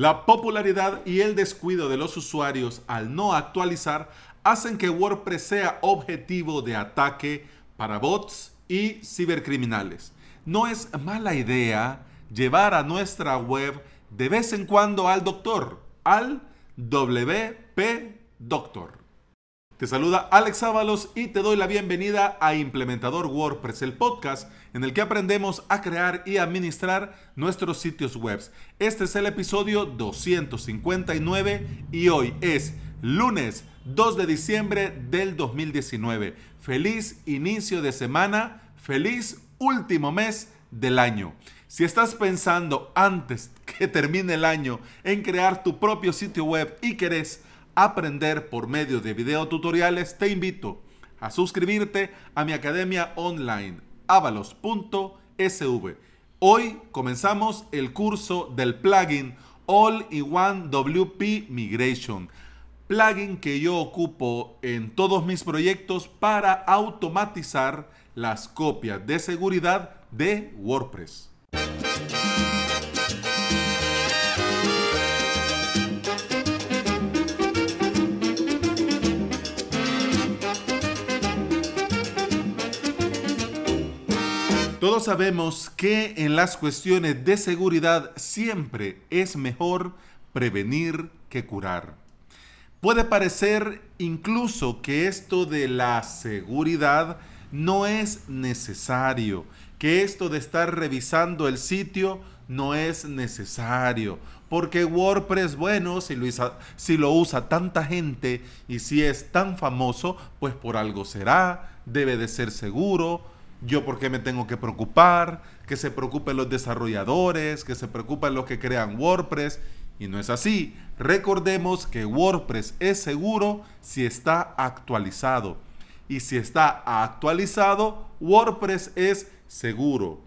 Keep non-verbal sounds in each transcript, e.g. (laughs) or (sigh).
La popularidad y el descuido de los usuarios al no actualizar hacen que WordPress sea objetivo de ataque para bots y cibercriminales. No es mala idea llevar a nuestra web de vez en cuando al doctor, al WP Doctor. Te saluda Alex Ábalos y te doy la bienvenida a Implementador WordPress, el podcast en el que aprendemos a crear y administrar nuestros sitios web. Este es el episodio 259 y hoy es lunes 2 de diciembre del 2019. Feliz inicio de semana, feliz último mes del año. Si estás pensando antes que termine el año en crear tu propio sitio web y querés aprender por medio de videotutoriales, te invito a suscribirte a mi academia online avalos.sv. Hoy comenzamos el curso del plugin All-in-One WP Migration, plugin que yo ocupo en todos mis proyectos para automatizar las copias de seguridad de WordPress. Todos sabemos que en las cuestiones de seguridad siempre es mejor prevenir que curar. Puede parecer incluso que esto de la seguridad no es necesario, que esto de estar revisando el sitio no es necesario, porque WordPress, bueno, si lo, usa, si lo usa tanta gente y si es tan famoso, pues por algo será, debe de ser seguro, yo por qué me tengo que preocupar, que se preocupen los desarrolladores, que se preocupen los que crean WordPress. Y no es así. Recordemos que WordPress es seguro si está actualizado. Y si está actualizado, WordPress es seguro.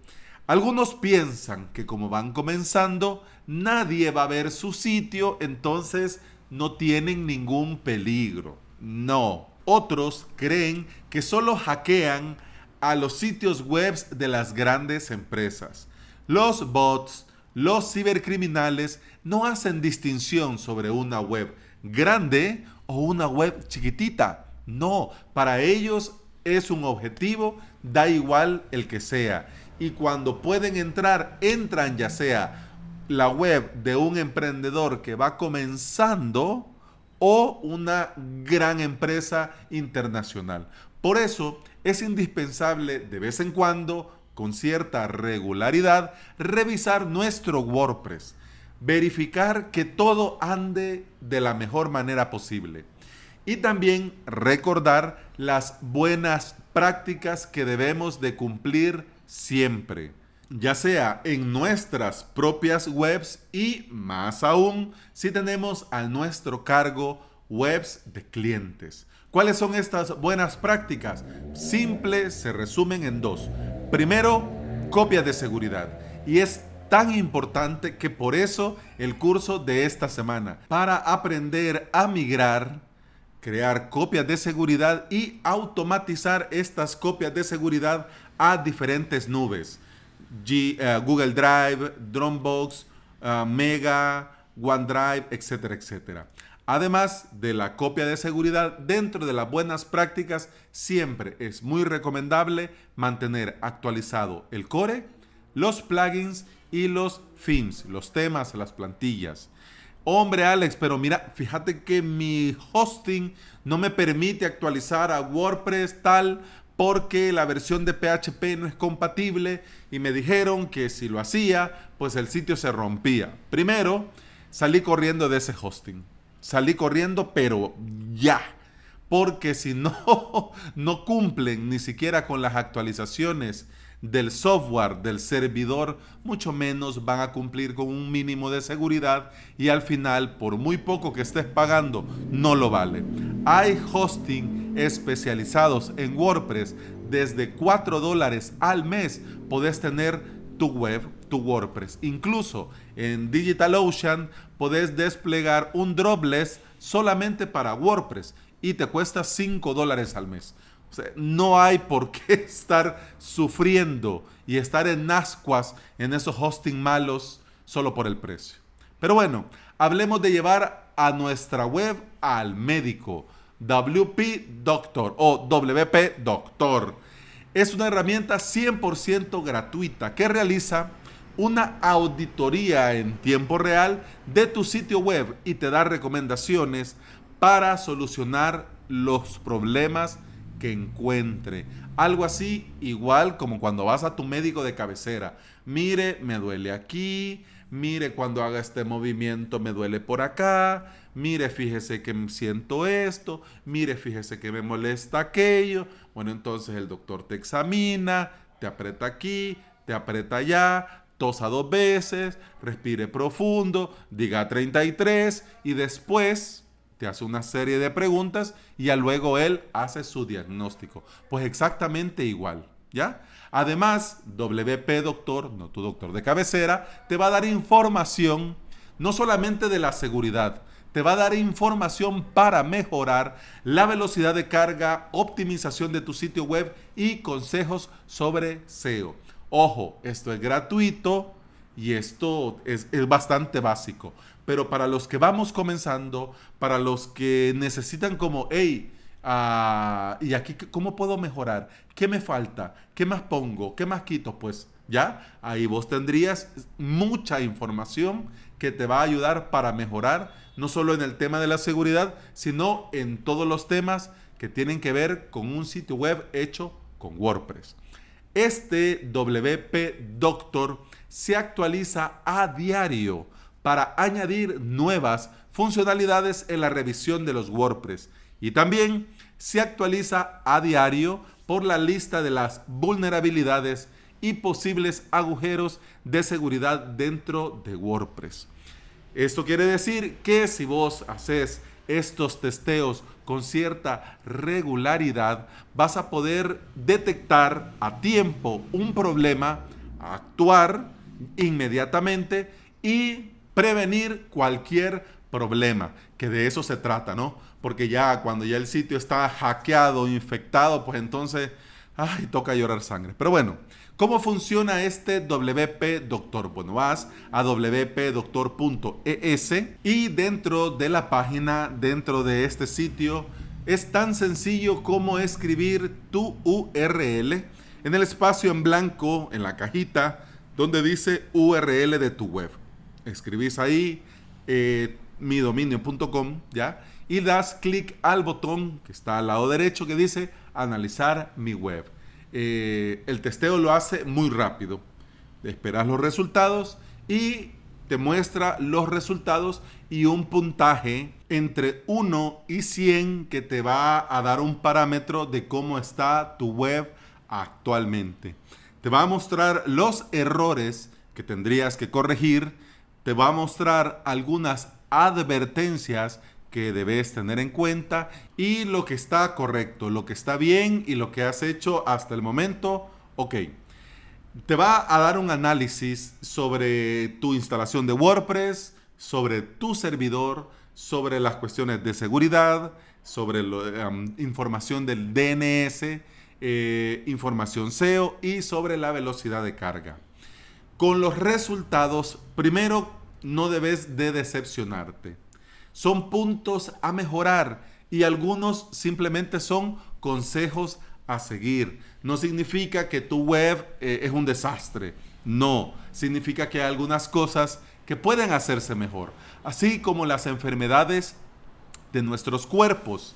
Algunos piensan que como van comenzando, nadie va a ver su sitio, entonces no tienen ningún peligro. No. Otros creen que solo hackean a los sitios web de las grandes empresas. Los bots, los cibercriminales no hacen distinción sobre una web grande o una web chiquitita. No, para ellos es un objetivo, da igual el que sea. Y cuando pueden entrar, entran ya sea la web de un emprendedor que va comenzando o una gran empresa internacional. Por eso es indispensable de vez en cuando, con cierta regularidad, revisar nuestro WordPress, verificar que todo ande de la mejor manera posible y también recordar las buenas prácticas que debemos de cumplir siempre, ya sea en nuestras propias webs y más aún si tenemos a nuestro cargo webs de clientes. ¿Cuáles son estas buenas prácticas? Simple, se resumen en dos. Primero, copia de seguridad. Y es tan importante que por eso el curso de esta semana, para aprender a migrar, crear copias de seguridad y automatizar estas copias de seguridad a diferentes nubes. Eh, Google Drive, Dropbox, uh, Mega, OneDrive, etcétera, etcétera. Además de la copia de seguridad, dentro de las buenas prácticas siempre es muy recomendable mantener actualizado el core, los plugins y los themes, los temas, las plantillas. Hombre Alex, pero mira, fíjate que mi hosting no me permite actualizar a WordPress tal porque la versión de PHP no es compatible y me dijeron que si lo hacía, pues el sitio se rompía. Primero, salí corriendo de ese hosting salí corriendo, pero ya. Porque si no, (laughs) no cumplen ni siquiera con las actualizaciones del software del servidor, mucho menos van a cumplir con un mínimo de seguridad y al final, por muy poco que estés pagando, no lo vale. Hay hosting especializados en WordPress. Desde 4 dólares al mes podés tener tu web, tu WordPress. Incluso en DigitalOcean podés desplegar un dropless solamente para WordPress y te cuesta 5 dólares al mes. no hay (laughs) por qué estar sufriendo y estar en ascuas en esos hosting malos solo por el precio. Pero bueno, hablemos de llevar a nuestra web al médico. WP Doctor o WP Doctor. Es una herramienta 100% gratuita que realiza una auditoría en tiempo real de tu sitio web y te da recomendaciones para solucionar los problemas que encuentre. Algo así igual como cuando vas a tu médico de cabecera. Mire, me duele aquí. Mire, cuando haga este movimiento me duele por acá. Mire, fíjese que siento esto. Mire, fíjese que me molesta aquello. Bueno, entonces el doctor te examina, te aprieta aquí, te aprieta allá, tosa dos veces, respire profundo, diga 33 y después te hace una serie de preguntas y luego él hace su diagnóstico. Pues exactamente igual, ¿ya? Además, WP Doctor, no tu doctor de cabecera, te va a dar información no solamente de la seguridad, te va a dar información para mejorar la velocidad de carga, optimización de tu sitio web y consejos sobre SEO. Ojo, esto es gratuito y esto es, bastante básico. Pero para los que vamos comenzando, para los que necesitan como, hey, ah, ¿y aquí cómo puedo mejorar? ¿Qué me falta? ¿Qué más pongo? ¿Qué más quito? Pues ya, ahí vos tendrías mucha información que te va a ayudar para mejorar, no solo en el tema de la seguridad, sino en todos los temas que tienen que ver con un sitio web hecho con WordPress. Este WP Doctor se actualiza a diario para añadir nuevas funcionalidades en la revisión de los WordPress y también se actualiza a diario por la lista de las vulnerabilidades y posibles agujeros de seguridad dentro de WordPress. Esto quiere decir que si vos haces estos testeos con cierta regularidad, vas a poder detectar a tiempo un problema, actuar inmediatamente y prevenir cualquier problema, que de eso se trata, ¿no? Porque ya cuando ya el sitio está hackeado, infectado, pues entonces, ay, toca llorar sangre. Pero bueno, ¿cómo funciona este WP Doctor? Bueno, vas a wpdoctor.es y dentro de la página, dentro de este sitio, es tan sencillo como escribir tu URL en el espacio en blanco, en la cajita, donde dice URL de tu web escribís ahí eh, midominio.com, ¿ya? Y das clic al botón que está al lado derecho que dice analizar mi web. Eh, el testeo lo hace muy rápido. Esperas los resultados y te muestra los resultados y un puntaje entre 1 y 100 que te va a dar un parámetro de cómo está tu web actualmente. Te va a mostrar los errores que tendrías que corregir te va a mostrar algunas advertencias que debes tener en cuenta y lo que está correcto, lo que está bien y lo que has hecho hasta el momento, ok. Te va a dar un análisis sobre tu instalación de WordPress, sobre tu servidor, sobre las cuestiones de seguridad, sobre em, información del DNS, eh, información SEO y sobre la velocidad de carga. Con los resultados, primero no debes de decepcionarte. Son puntos a mejorar y algunos simplemente son consejos a seguir. No significa que tu web eh, es un desastre. No, significa que hay algunas cosas que pueden hacerse mejor. Así como las enfermedades de nuestros cuerpos.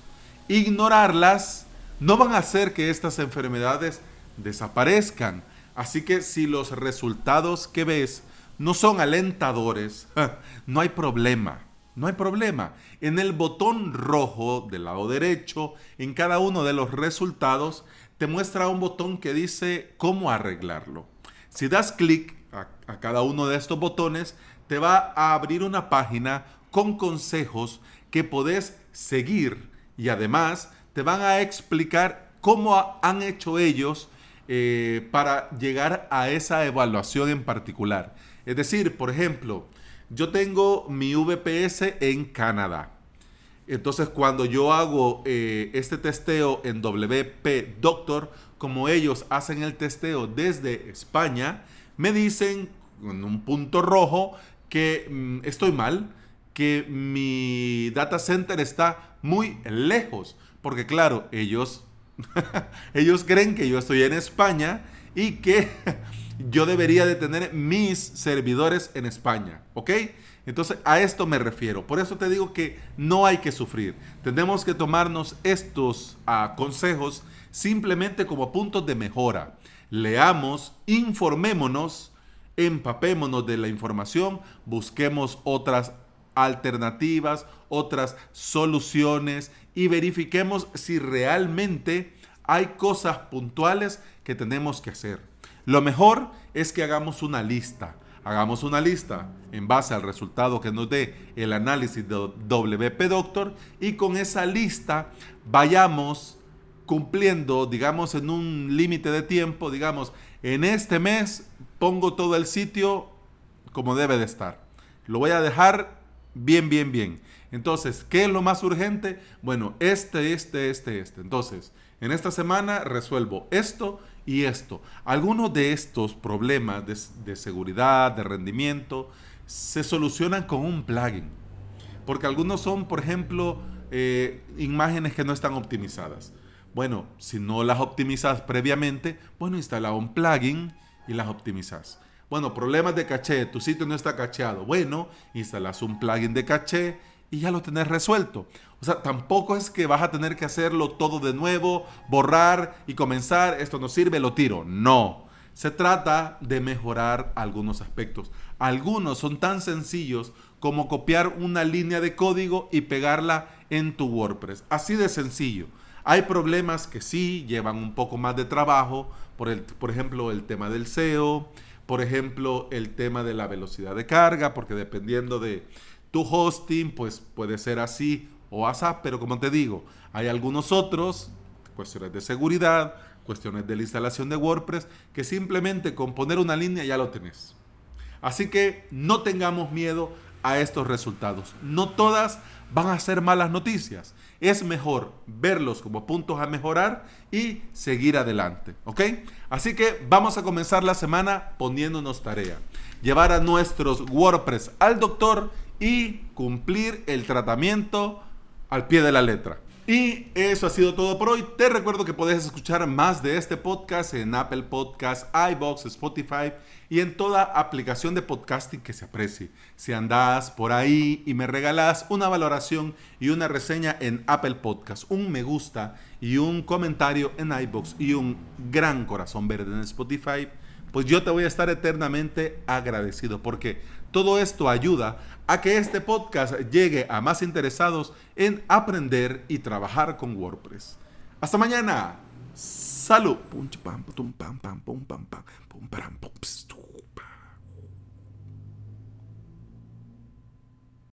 Ignorarlas no van a hacer que estas enfermedades desaparezcan Así que si los resultados que ves no son alentadores, (laughs) no hay problema. No hay problema. En el botón rojo del lado derecho, en cada uno de los resultados, te muestra un botón que dice cómo arreglarlo. Si das clic a, cada uno de estos botones, te va a abrir una página con consejos que podés seguir y además te van a explicar cómo han hecho ellos eh, para llegar a esa evaluación en particular. Es decir, por ejemplo, yo tengo mi VPS en Canadá. Entonces, cuando yo hago eh, este testeo en WP Doctor, como ellos hacen el testeo desde España, me dicen con un punto rojo que mm, estoy mal, que mi data center está muy lejos, porque claro, ellos, (laughs) ellos creen que yo estoy en España y que (laughs) yo debería de tener mis servidores en España, ¿ok? Entonces a esto me refiero. Por eso te digo que no hay que sufrir. Tenemos que tomarnos estos ah, consejos simplemente como puntos de mejora. Leamos, informémonos, empapémonos de la información, busquemos otras alternativas, otras soluciones y verifiquemos si realmente hay cosas puntuales que tenemos que hacer. Lo mejor es que hagamos una lista. Hagamos una lista en base al resultado que nos dé el análisis de WP Doctor y con esa lista vayamos cumpliendo, digamos, en un límite de tiempo, digamos, en este mes pongo todo el sitio como debe de estar. Lo voy a dejar bien, bien, bien. Entonces, ¿qué es lo más urgente? Bueno, este, este, este, este. Entonces, en esta semana resuelvo esto y esto. Algunos de estos problemas de, seguridad, de rendimiento, se solucionan con un plugin. Porque algunos son, por ejemplo, eh, imágenes que no están optimizadas. Bueno, si no las optimizas previamente, bueno, instala un plugin y las optimizas. Bueno, problemas de caché, tu sitio no está cacheado. Bueno, instalas un plugin de caché y ya lo tenés resuelto. O sea, tampoco es que vas a tener que hacerlo todo de nuevo, borrar y comenzar, esto no sirve, lo tiro. No. Se trata de mejorar algunos aspectos. Algunos son tan sencillos como copiar una línea de código y pegarla en tu WordPress. Así de sencillo. Hay problemas que sí llevan un poco más de trabajo, por, el, por ejemplo, el tema del SEO, por ejemplo, el tema de la velocidad de carga, porque dependiendo de tu hosting, pues puede ser así o WhatsApp, pero como te digo, hay algunos otros, cuestiones de seguridad, cuestiones de la instalación de WordPress, que simplemente con poner una línea ya lo tenés. Así que no tengamos miedo a estos resultados. No todas van a ser malas noticias. Es mejor verlos como puntos a mejorar y seguir adelante. ¿Ok? Así que vamos a comenzar la semana poniéndonos tarea. Llevar a nuestros WordPress al doctor y cumplir el tratamiento al pie de la letra. Y eso ha sido todo por hoy. Te recuerdo que puedes escuchar más de este podcast en Apple Podcasts, iBox, Spotify y en toda aplicación de podcasting que se aprecie. Si andas por ahí y me regalas una valoración y una reseña en Apple Podcasts, un me gusta y un comentario en iBox y un gran corazón verde en Spotify, pues yo te voy a estar eternamente agradecido porque todo esto ayuda a que este podcast llegue a más interesados en aprender y trabajar con WordPress. Hasta mañana. Salud.